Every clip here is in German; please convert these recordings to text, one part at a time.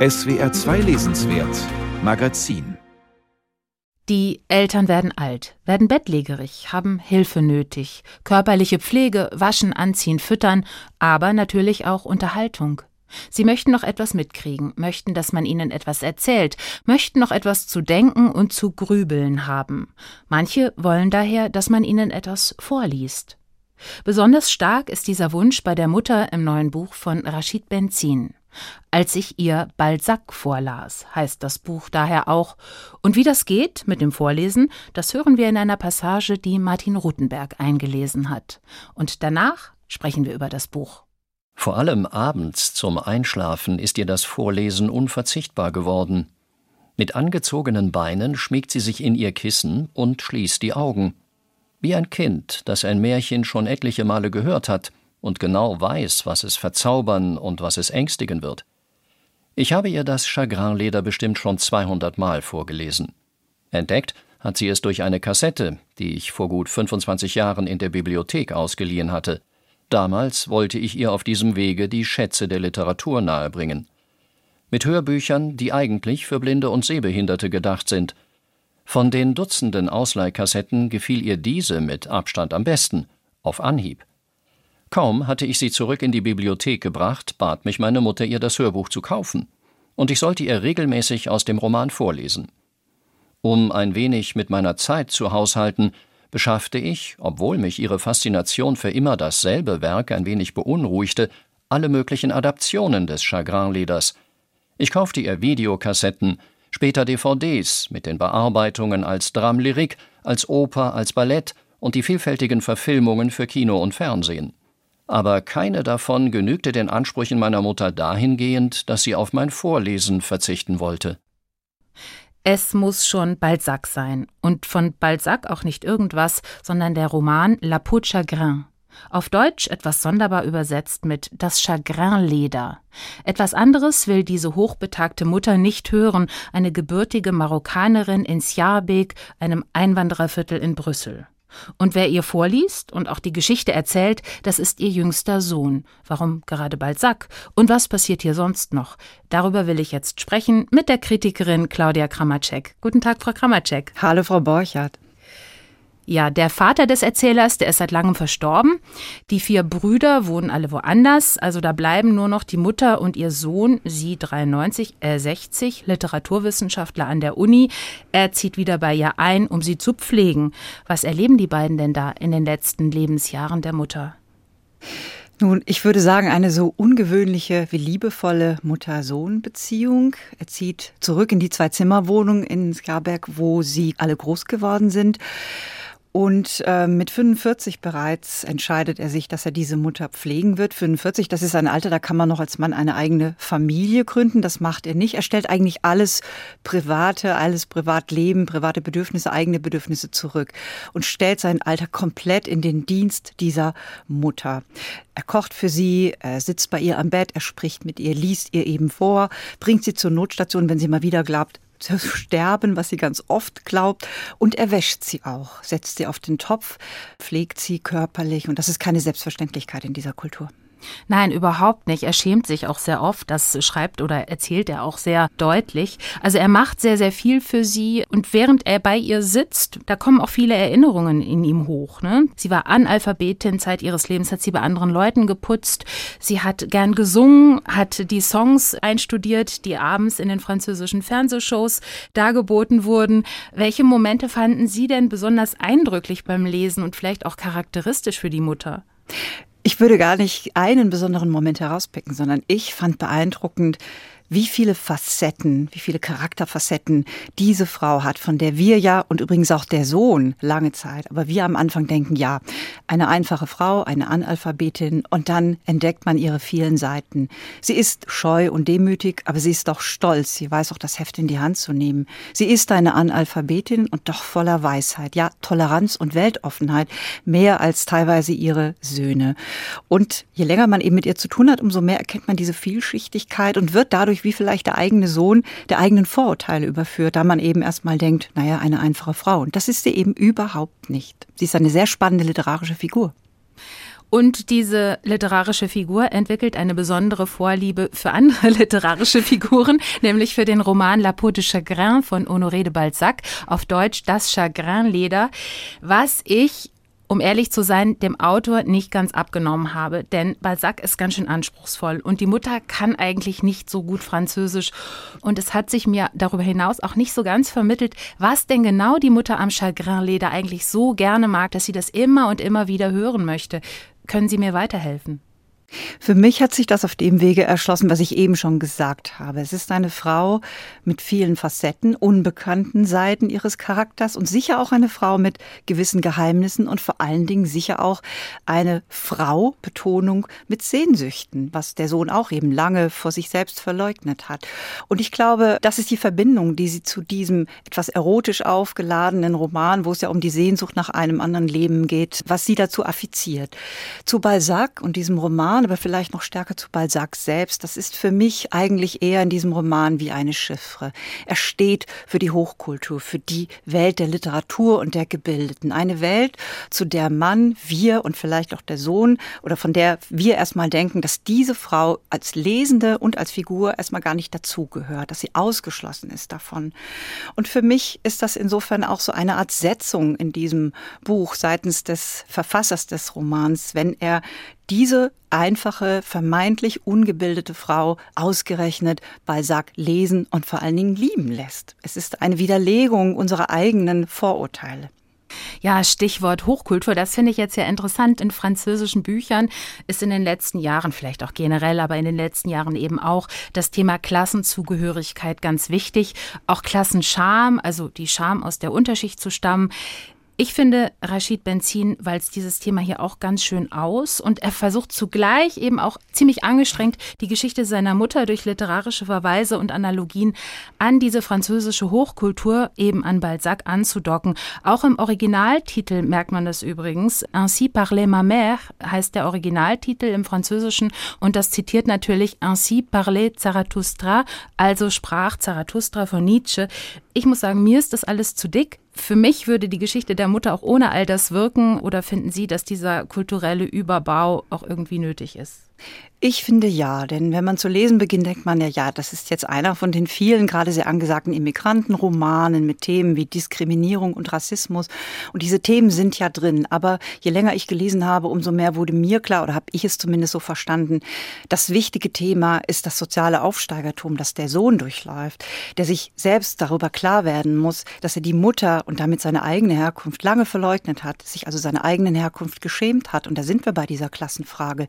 SWR 2 Lesenswert Magazin die Eltern werden alt, werden bettlägerig, haben Hilfe nötig, körperliche Pflege, waschen, anziehen, füttern, aber natürlich auch Unterhaltung. Sie möchten noch etwas mitkriegen, möchten, dass man ihnen etwas erzählt, möchten noch etwas zu denken und zu grübeln haben. Manche wollen daher, dass man ihnen etwas vorliest. Besonders stark ist dieser Wunsch bei der Mutter im neuen Buch von Rashid Benzin. Als ich ihr Balzac vorlas, heißt das Buch daher auch. Und wie das geht mit dem Vorlesen, das hören wir in einer Passage, die Martin Rutenberg eingelesen hat. Und danach sprechen wir über das Buch. Vor allem abends zum Einschlafen ist ihr das Vorlesen unverzichtbar geworden. Mit angezogenen Beinen schmiegt sie sich in ihr Kissen und schließt die Augen. Wie ein Kind, das ein Märchen schon etliche Male gehört hat und genau weiß, was es verzaubern und was es ängstigen wird. Ich habe ihr das Chagrinleder bestimmt schon 200 Mal vorgelesen. Entdeckt hat sie es durch eine Kassette, die ich vor gut 25 Jahren in der Bibliothek ausgeliehen hatte. Damals wollte ich ihr auf diesem Wege die Schätze der Literatur nahebringen. Mit Hörbüchern, die eigentlich für Blinde und Sehbehinderte gedacht sind – von den Dutzenden Ausleihkassetten gefiel ihr diese mit Abstand am besten, auf Anhieb. Kaum hatte ich sie zurück in die Bibliothek gebracht, bat mich meine Mutter, ihr das Hörbuch zu kaufen, und ich sollte ihr regelmäßig aus dem Roman vorlesen. Um ein wenig mit meiner Zeit zu haushalten, beschaffte ich, obwohl mich ihre Faszination für immer dasselbe Werk ein wenig beunruhigte, alle möglichen Adaptionen des Chagrin-Leders. Ich kaufte ihr Videokassetten, später DVDs mit den Bearbeitungen als Dramlyrik, als Oper, als Ballett und die vielfältigen Verfilmungen für Kino und Fernsehen. Aber keine davon genügte den Ansprüchen meiner Mutter dahingehend, dass sie auf mein Vorlesen verzichten wollte. Es muss schon Balzac sein. Und von Balzac auch nicht irgendwas, sondern der Roman La Peau de Chagrin. Auf Deutsch etwas sonderbar übersetzt mit das Chagrinleder. Etwas anderes will diese hochbetagte Mutter nicht hören, eine gebürtige Marokkanerin in Sjaarbek, einem Einwandererviertel in Brüssel. Und wer ihr vorliest und auch die Geschichte erzählt, das ist ihr jüngster Sohn. Warum gerade Balzac? Und was passiert hier sonst noch? Darüber will ich jetzt sprechen mit der Kritikerin Claudia Kramacek. Guten Tag, Frau Kramacek. Hallo, Frau Borchardt. Ja, der Vater des Erzählers, der ist seit langem verstorben. Die vier Brüder wohnen alle woanders. Also da bleiben nur noch die Mutter und ihr Sohn, sie 93, er 60, Literaturwissenschaftler an der Uni. Er zieht wieder bei ihr ein, um sie zu pflegen. Was erleben die beiden denn da in den letzten Lebensjahren der Mutter? Nun, ich würde sagen, eine so ungewöhnliche wie liebevolle Mutter-Sohn-Beziehung. Er zieht zurück in die Zwei-Zimmer-Wohnung in Skarberg, wo sie alle groß geworden sind. Und äh, mit 45 bereits entscheidet er sich, dass er diese Mutter pflegen wird. 45, das ist ein Alter, da kann man noch als Mann eine eigene Familie gründen. Das macht er nicht. Er stellt eigentlich alles Private, alles Privatleben, private Bedürfnisse, eigene Bedürfnisse zurück und stellt sein Alter komplett in den Dienst dieser Mutter. Er kocht für sie, er sitzt bei ihr am Bett, er spricht mit ihr, liest ihr eben vor, bringt sie zur Notstation, wenn sie mal wieder glaubt, zu sterben, was sie ganz oft glaubt. Und er wäscht sie auch, setzt sie auf den Topf, pflegt sie körperlich. Und das ist keine Selbstverständlichkeit in dieser Kultur. Nein, überhaupt nicht. Er schämt sich auch sehr oft. Das schreibt oder erzählt er auch sehr deutlich. Also er macht sehr, sehr viel für sie. Und während er bei ihr sitzt, da kommen auch viele Erinnerungen in ihm hoch. Ne? Sie war Analphabetin, Zeit ihres Lebens hat sie bei anderen Leuten geputzt. Sie hat gern gesungen, hat die Songs einstudiert, die abends in den französischen Fernsehshows dargeboten wurden. Welche Momente fanden Sie denn besonders eindrücklich beim Lesen und vielleicht auch charakteristisch für die Mutter? Ich würde gar nicht einen besonderen Moment herauspicken, sondern ich fand beeindruckend, wie viele Facetten, wie viele Charakterfacetten diese Frau hat, von der wir ja und übrigens auch der Sohn lange Zeit, aber wir am Anfang denken, ja, eine einfache Frau, eine Analphabetin und dann entdeckt man ihre vielen Seiten. Sie ist scheu und demütig, aber sie ist doch stolz. Sie weiß auch das Heft in die Hand zu nehmen. Sie ist eine Analphabetin und doch voller Weisheit, ja, Toleranz und Weltoffenheit, mehr als teilweise ihre Söhne. Und je länger man eben mit ihr zu tun hat, umso mehr erkennt man diese Vielschichtigkeit und wird dadurch dadurch, wie vielleicht der eigene Sohn der eigenen Vorurteile überführt, da man eben erstmal denkt, naja, eine einfache Frau. Und das ist sie eben überhaupt nicht. Sie ist eine sehr spannende literarische Figur. Und diese literarische Figur entwickelt eine besondere Vorliebe für andere literarische Figuren, nämlich für den Roman La Peau de Chagrin von Honoré de Balzac, auf Deutsch Das Chagrinleder, was ich um ehrlich zu sein, dem Autor nicht ganz abgenommen habe, denn Balzac ist ganz schön anspruchsvoll und die Mutter kann eigentlich nicht so gut Französisch und es hat sich mir darüber hinaus auch nicht so ganz vermittelt, was denn genau die Mutter am Chagrinleder eigentlich so gerne mag, dass sie das immer und immer wieder hören möchte. Können Sie mir weiterhelfen? Für mich hat sich das auf dem Wege erschlossen, was ich eben schon gesagt habe. Es ist eine Frau mit vielen Facetten, unbekannten Seiten ihres Charakters und sicher auch eine Frau mit gewissen Geheimnissen und vor allen Dingen sicher auch eine Frau, Betonung, mit Sehnsüchten, was der Sohn auch eben lange vor sich selbst verleugnet hat. Und ich glaube, das ist die Verbindung, die sie zu diesem etwas erotisch aufgeladenen Roman, wo es ja um die Sehnsucht nach einem anderen Leben geht, was sie dazu affiziert. Zu Balzac und diesem Roman Roman, aber vielleicht noch stärker zu Balzac selbst, das ist für mich eigentlich eher in diesem Roman wie eine Chiffre. Er steht für die Hochkultur, für die Welt der Literatur und der Gebildeten. Eine Welt, zu der Mann, wir und vielleicht auch der Sohn oder von der wir erstmal denken, dass diese Frau als Lesende und als Figur erstmal gar nicht dazugehört, dass sie ausgeschlossen ist davon. Und für mich ist das insofern auch so eine Art Setzung in diesem Buch seitens des Verfassers des Romans, wenn er diese einfache, vermeintlich ungebildete Frau ausgerechnet Balzac lesen und vor allen Dingen lieben lässt. Es ist eine Widerlegung unserer eigenen Vorurteile. Ja, Stichwort Hochkultur, das finde ich jetzt ja interessant. In französischen Büchern ist in den letzten Jahren, vielleicht auch generell, aber in den letzten Jahren eben auch das Thema Klassenzugehörigkeit ganz wichtig. Auch Klassenscham, also die Scham aus der Unterschicht zu stammen, ich finde Rashid Benzin walzt dieses Thema hier auch ganz schön aus und er versucht zugleich eben auch ziemlich angestrengt die Geschichte seiner Mutter durch literarische Verweise und Analogien an diese französische Hochkultur, eben an Balzac anzudocken. Auch im Originaltitel merkt man das übrigens. Ainsi parlait ma mère heißt der Originaltitel im Französischen und das zitiert natürlich Ainsi parlait Zarathustra, also sprach Zarathustra von Nietzsche. Ich muss sagen, mir ist das alles zu dick. Für mich würde die Geschichte der Mutter auch ohne all das wirken oder finden Sie, dass dieser kulturelle Überbau auch irgendwie nötig ist? Ich finde ja, denn wenn man zu lesen beginnt, denkt man ja, ja, das ist jetzt einer von den vielen gerade sehr angesagten Immigrantenromanen mit Themen wie Diskriminierung und Rassismus. Und diese Themen sind ja drin. Aber je länger ich gelesen habe, umso mehr wurde mir klar, oder habe ich es zumindest so verstanden, das wichtige Thema ist das soziale Aufsteigertum, das der Sohn durchläuft, der sich selbst darüber klar werden muss, dass er die Mutter und damit seine eigene Herkunft lange verleugnet hat, sich also seiner eigenen Herkunft geschämt hat. Und da sind wir bei dieser Klassenfrage.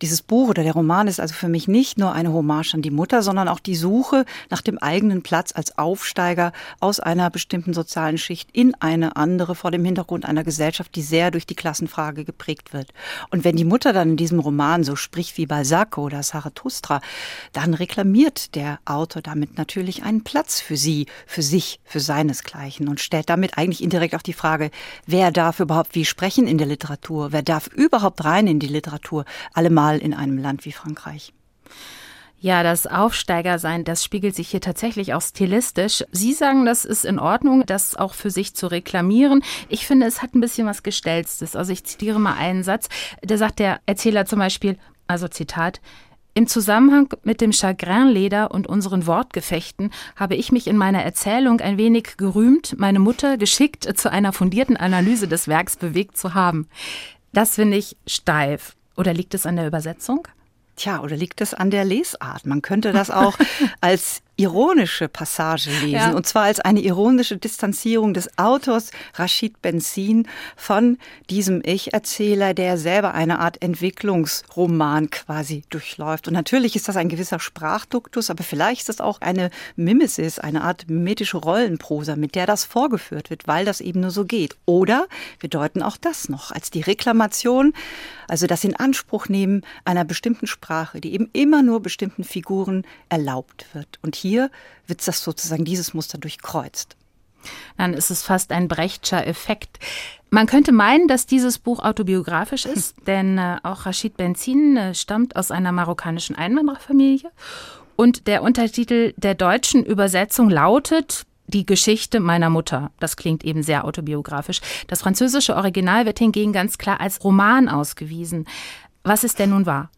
Dieses Buch oder der Roman ist also für mich nicht nur eine Hommage an die Mutter, sondern auch die Suche nach dem eigenen Platz als Aufsteiger aus einer bestimmten sozialen Schicht in eine andere vor dem Hintergrund einer Gesellschaft, die sehr durch die Klassenfrage geprägt wird. Und wenn die Mutter dann in diesem Roman so spricht wie Balzac oder Zarathustra, dann reklamiert der Autor damit natürlich einen Platz für sie, für sich, für seinesgleichen und stellt damit eigentlich indirekt auch die Frage, wer darf überhaupt wie sprechen in der Literatur, wer darf überhaupt rein in die Literatur, allemal in einem Land wie Frankreich. Ja, das Aufsteigersein, das spiegelt sich hier tatsächlich auch stilistisch. Sie sagen, das ist in Ordnung, das auch für sich zu reklamieren. Ich finde, es hat ein bisschen was Gestelztes. Also ich zitiere mal einen Satz. Da sagt der Erzähler zum Beispiel, also Zitat, im Zusammenhang mit dem Chagrinleder und unseren Wortgefechten habe ich mich in meiner Erzählung ein wenig gerühmt, meine Mutter geschickt zu einer fundierten Analyse des Werks bewegt zu haben. Das finde ich steif. Oder liegt es an der Übersetzung? Tja, oder liegt es an der Lesart? Man könnte das auch als ironische Passage lesen. Ja. Und zwar als eine ironische Distanzierung des Autors Rashid Benzin von diesem Ich-Erzähler, der selber eine Art Entwicklungsroman quasi durchläuft. Und natürlich ist das ein gewisser Sprachduktus, aber vielleicht ist das auch eine Mimesis, eine Art mimetische Rollenprosa, mit der das vorgeführt wird, weil das eben nur so geht. Oder wir deuten auch das noch als die Reklamation, also das in Anspruch nehmen einer bestimmten Sprache, die eben immer nur bestimmten Figuren erlaubt wird. Und hier hier wird das sozusagen dieses Muster durchkreuzt. Dann ist es fast ein Brechtscher Effekt. Man könnte meinen, dass dieses Buch autobiografisch ist, denn äh, auch Rashid Benzin äh, stammt aus einer marokkanischen Einwandererfamilie. Und der Untertitel der deutschen Übersetzung lautet Die Geschichte meiner Mutter. Das klingt eben sehr autobiografisch. Das französische Original wird hingegen ganz klar als Roman ausgewiesen. Was ist denn nun wahr?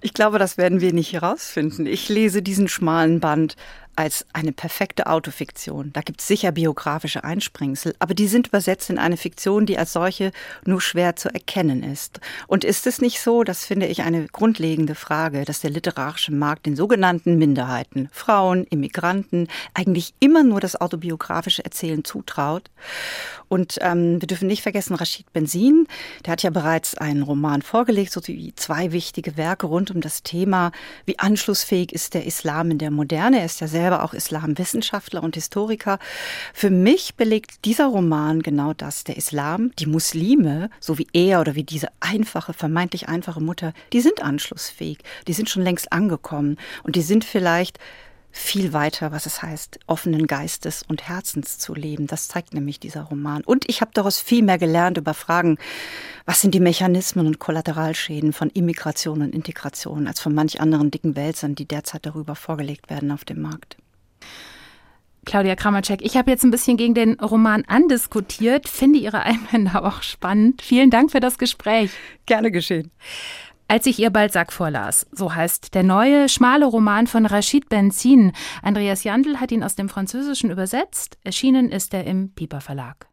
Ich glaube, das werden wir nicht herausfinden. Ich lese diesen schmalen Band als eine perfekte Autofiktion. Da gibt es sicher biografische Einspringsel, aber die sind übersetzt in eine Fiktion, die als solche nur schwer zu erkennen ist. Und ist es nicht so, das finde ich eine grundlegende Frage, dass der literarische Markt den sogenannten Minderheiten, Frauen, Immigranten, eigentlich immer nur das autobiografische Erzählen zutraut? Und ähm, wir dürfen nicht vergessen, Rashid Benzin, der hat ja bereits einen Roman vorgelegt, so wie zwei wichtige Werke rund um das Thema, wie anschlussfähig ist der Islam in der Moderne. Er ist ja sehr selber auch Islamwissenschaftler und Historiker. Für mich belegt dieser Roman genau das. Der Islam, die Muslime, so wie er oder wie diese einfache, vermeintlich einfache Mutter, die sind anschlussfähig. Die sind schon längst angekommen und die sind vielleicht viel weiter, was es heißt, offenen Geistes und Herzens zu leben. Das zeigt nämlich dieser Roman. Und ich habe daraus viel mehr gelernt über Fragen, was sind die Mechanismen und Kollateralschäden von Immigration und Integration, als von manch anderen dicken Wälzern, die derzeit darüber vorgelegt werden auf dem Markt. Claudia Kramacek, ich habe jetzt ein bisschen gegen den Roman andiskutiert, finde Ihre Einwände auch spannend. Vielen Dank für das Gespräch. Gerne geschehen. Als ich ihr Balzac vorlas, so heißt der neue, schmale Roman von Rachid Benzin. Andreas Jandl hat ihn aus dem Französischen übersetzt. Erschienen ist er im Piper Verlag.